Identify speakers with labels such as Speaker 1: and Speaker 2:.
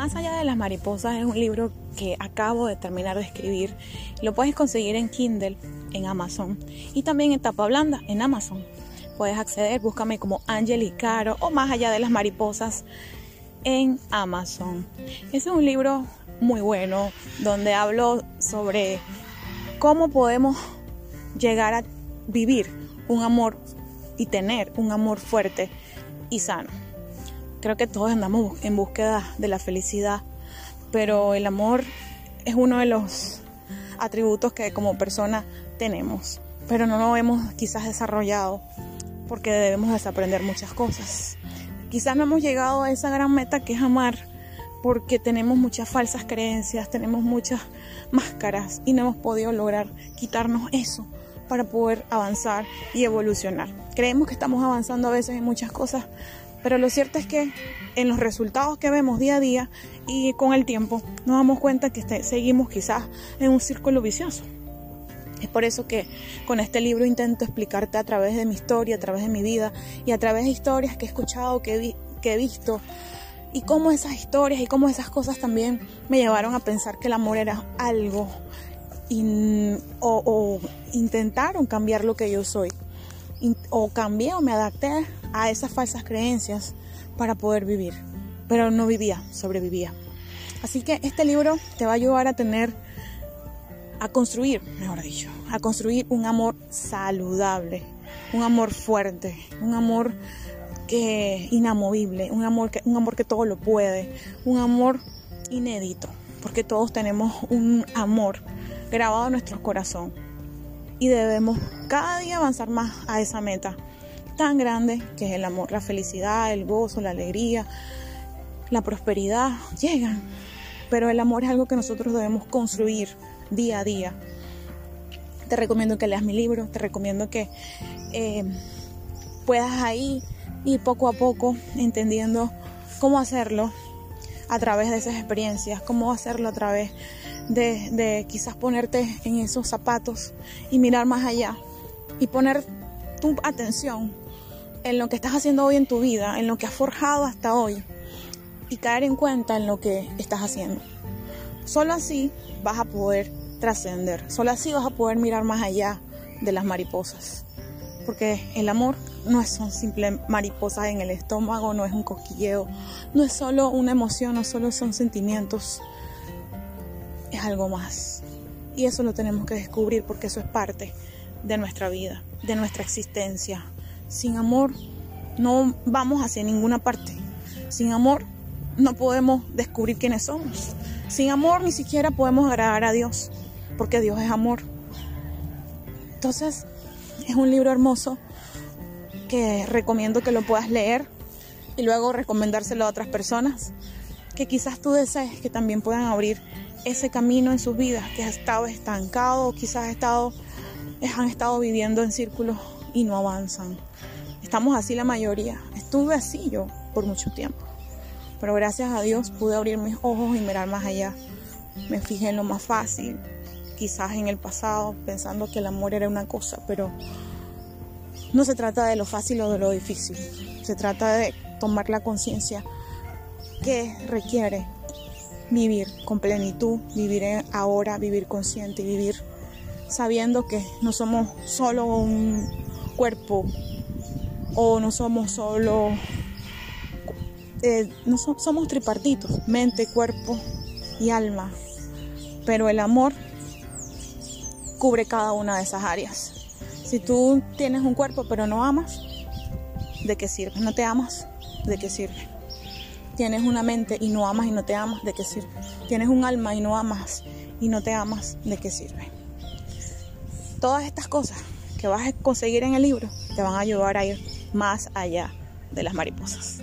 Speaker 1: Más allá de las mariposas es un libro que acabo de terminar de escribir. Lo puedes conseguir en Kindle, en Amazon y también en tapa blanda en Amazon. Puedes acceder, búscame como Angel Caro o Más allá de las mariposas en Amazon. Es un libro muy bueno donde hablo sobre cómo podemos llegar a vivir un amor y tener un amor fuerte y sano. Creo que todos andamos en búsqueda de la felicidad, pero el amor es uno de los atributos que como persona tenemos, pero no lo hemos quizás desarrollado porque debemos desaprender muchas cosas. Quizás no hemos llegado a esa gran meta que es amar porque tenemos muchas falsas creencias, tenemos muchas máscaras y no hemos podido lograr quitarnos eso para poder avanzar y evolucionar. Creemos que estamos avanzando a veces en muchas cosas, pero lo cierto es que en los resultados que vemos día a día y con el tiempo nos damos cuenta que este, seguimos quizás en un círculo vicioso. Es por eso que con este libro intento explicarte a través de mi historia, a través de mi vida y a través de historias que he escuchado, que he, visto, y cómo esas historias y cómo esas cosas también me llevaron a pensar que el amor era algo o, intentaron cambiar lo que yo soy. O cambié o me adapté a esas falsas creencias para poder vivir. Pero no vivía, sobrevivía. Así que este libro te va a ayudar a tener, a construir, mejor dicho, a construir un amor saludable, un amor fuerte, un amor que inamovible, un amor que, un amor que todo lo puede, un amor inédito, porque todos tenemos un amor grabado en nuestro corazón y debemos cada día avanzar más a esa meta tan grande que es el amor, la felicidad, el gozo, la alegría, la prosperidad, llegan. Pero el amor es algo que nosotros debemos construir día a día. Te recomiendo que leas mi libro, te recomiendo que eh, puedas ahí ir poco a poco entendiendo cómo hacerlo a través de esas experiencias, cómo hacerlo a través de, quizás ponerte en esos zapatos y mirar más allá y poner tu atención en lo que estás haciendo hoy en tu vida, en lo que has forjado hasta hoy y caer en cuenta en lo que estás haciendo. Solo así vas a poder trascender, solo así vas a poder mirar más allá de las mariposas. Porque el amor no son simples mariposas en el estómago, no es un cosquilleo, no es solo una emoción, no solo son sentimientos, es algo más. Y eso lo tenemos que descubrir porque eso es parte de nuestra vida, de nuestra existencia, sin amor no vamos hacia ninguna parte. Sin amor no podemos descubrir quiénes somos. Sin amor ni siquiera podemos agradar a Dios, porque Dios es amor. Entonces, es un libro hermoso que recomiendo que lo puedas leer y luego recomendárselo a otras personas que quizás tú desees que también puedan abrir ese camino en sus vidas que ha estado estancado, quizás estado, han estado viviendo en círculos y no avanzan. Estamos así la mayoría. Estuve así yo por mucho tiempo. Pero gracias a Dios pude abrir mis ojos y mirar más allá. Me fijé en lo más fácil, quizás en el pasado, pensando que el amor era una cosa, pero no se trata de lo fácil o de lo difícil. Se trata de tomar la conciencia que requiere vivir con plenitud, vivir ahora, vivir consciente vivir sabiendo que no somos solo un cuerpo o no somos solo, eh, no somos tripartitos, mente, cuerpo y alma, pero el amor cubre cada una de esas áreas. Si tú tienes un cuerpo pero no amas, ¿de qué sirve? ¿No te amas? ¿De qué sirve? Tienes una mente y no amas y no te amas, ¿de qué sirve? Tienes un alma y no amas y no te amas, ¿de qué sirve? Todas estas cosas que vas a conseguir en el libro te van a ayudar a ir más allá de las mariposas.